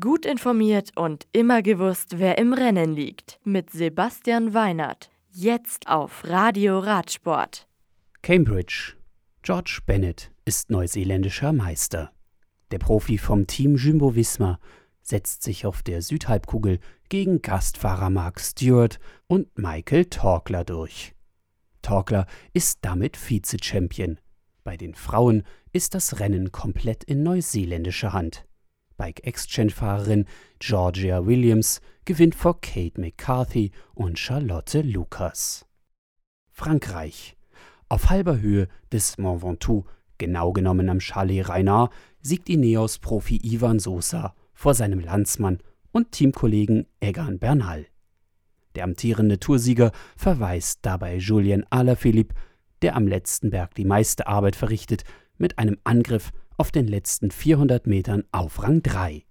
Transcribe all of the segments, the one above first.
Gut informiert und immer gewusst, wer im Rennen liegt. Mit Sebastian Weinert. Jetzt auf Radio Radsport. Cambridge. George Bennett ist neuseeländischer Meister. Der Profi vom Team Jumbo Visma setzt sich auf der Südhalbkugel gegen Gastfahrer Mark Stewart und Michael Torkler durch. Torkler ist damit Vize-Champion. Bei den Frauen ist das Rennen komplett in neuseeländischer Hand. Bike Exchange-Fahrerin Georgia Williams gewinnt vor Kate McCarthy und Charlotte Lucas. Frankreich. Auf halber Höhe des Mont Ventoux, genau genommen am Chalet Reinard, siegt Ineos-Profi Ivan Sosa vor seinem Landsmann und Teamkollegen Egan Bernal. Der amtierende Toursieger verweist dabei Julien Alaphilippe, der am letzten Berg die meiste Arbeit verrichtet, mit einem Angriff auf den letzten 400 Metern auf Rang 3.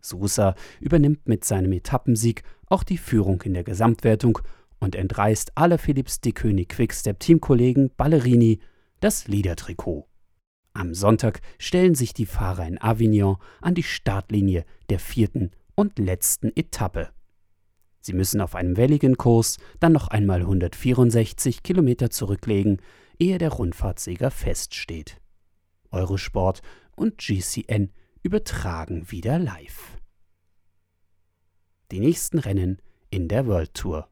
Sousa übernimmt mit seinem Etappensieg auch die Führung in der Gesamtwertung und entreißt alle Philips Dickkönig Quickstep-Teamkollegen Ballerini das Liedertrikot. Am Sonntag stellen sich die Fahrer in Avignon an die Startlinie der vierten und letzten Etappe. Sie müssen auf einem welligen Kurs dann noch einmal 164 Kilometer zurücklegen, ehe der Rundfahrtsieger feststeht. Eurosport und GCN übertragen wieder live. Die nächsten Rennen in der World Tour.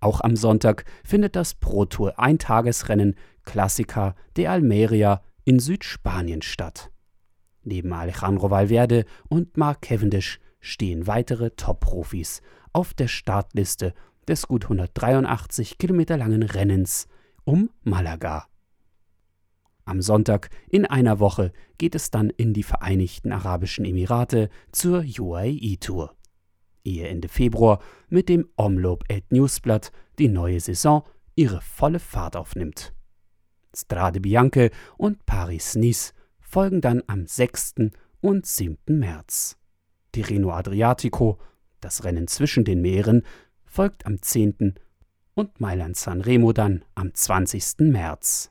Auch am Sonntag findet das Pro Tour Eintagesrennen Classica de Almeria in Südspanien statt. Neben Alejandro Valverde und Mark Cavendish stehen weitere Top-Profis auf der Startliste des gut 183 Kilometer langen Rennens um Malaga. Am Sonntag in einer Woche geht es dann in die Vereinigten Arabischen Emirate zur UAE Tour. Ehe Ende Februar mit dem Omloop et Newsblatt die neue Saison ihre volle Fahrt aufnimmt. Strade Bianche und Paris-Nice folgen dann am 6. und 7. März. Tirreno Adriatico, das Rennen zwischen den Meeren, folgt am 10. und Mailand-San Remo dann am 20. März.